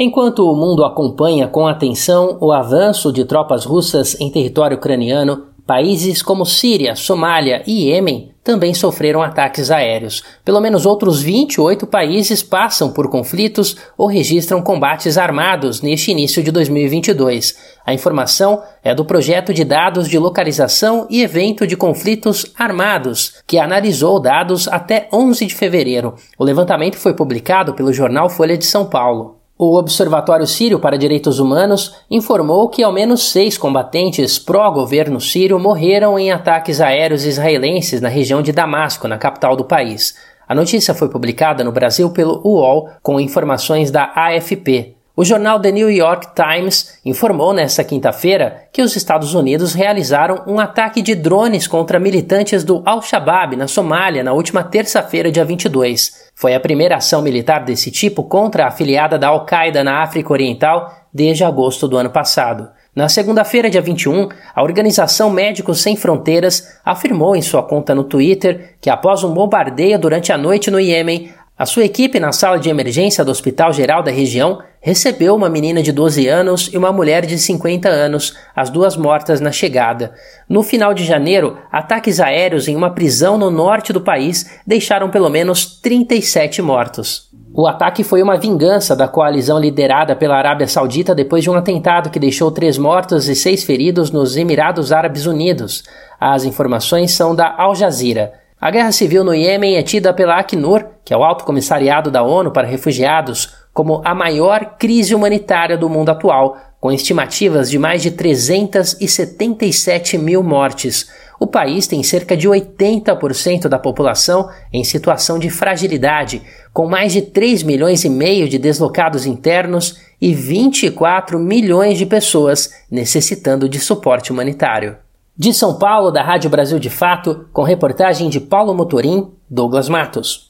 Enquanto o mundo acompanha com atenção o avanço de tropas russas em território ucraniano, países como Síria, Somália e Iêmen também sofreram ataques aéreos. Pelo menos outros 28 países passam por conflitos ou registram combates armados neste início de 2022. A informação é do projeto de dados de localização e evento de conflitos armados, que analisou dados até 11 de fevereiro. O levantamento foi publicado pelo jornal Folha de São Paulo. O Observatório Sírio para Direitos Humanos informou que ao menos seis combatentes pró-governo sírio morreram em ataques aéreos israelenses na região de Damasco, na capital do país. A notícia foi publicada no Brasil pelo UOL com informações da AFP. O jornal The New York Times informou nesta quinta-feira que os Estados Unidos realizaram um ataque de drones contra militantes do Al-Shabaab na Somália na última terça-feira, dia 22. Foi a primeira ação militar desse tipo contra a afiliada da Al-Qaeda na África Oriental desde agosto do ano passado. Na segunda-feira, dia 21, a organização Médicos Sem Fronteiras afirmou em sua conta no Twitter que após um bombardeio durante a noite no Iêmen, a sua equipe na sala de emergência do Hospital Geral da região recebeu uma menina de 12 anos e uma mulher de 50 anos, as duas mortas na chegada. No final de janeiro, ataques aéreos em uma prisão no norte do país deixaram pelo menos 37 mortos. O ataque foi uma vingança da coalizão liderada pela Arábia Saudita depois de um atentado que deixou três mortos e seis feridos nos Emirados Árabes Unidos. As informações são da Al Jazeera. A guerra civil no Iêmen é tida pela Acnur, que é o Alto Comissariado da ONU para Refugiados, como a maior crise humanitária do mundo atual, com estimativas de mais de 377 mil mortes. O país tem cerca de 80% da população em situação de fragilidade, com mais de 3 milhões e meio de deslocados internos e 24 milhões de pessoas necessitando de suporte humanitário. De São Paulo, da Rádio Brasil de Fato, com reportagem de Paulo Motorim, Douglas Matos.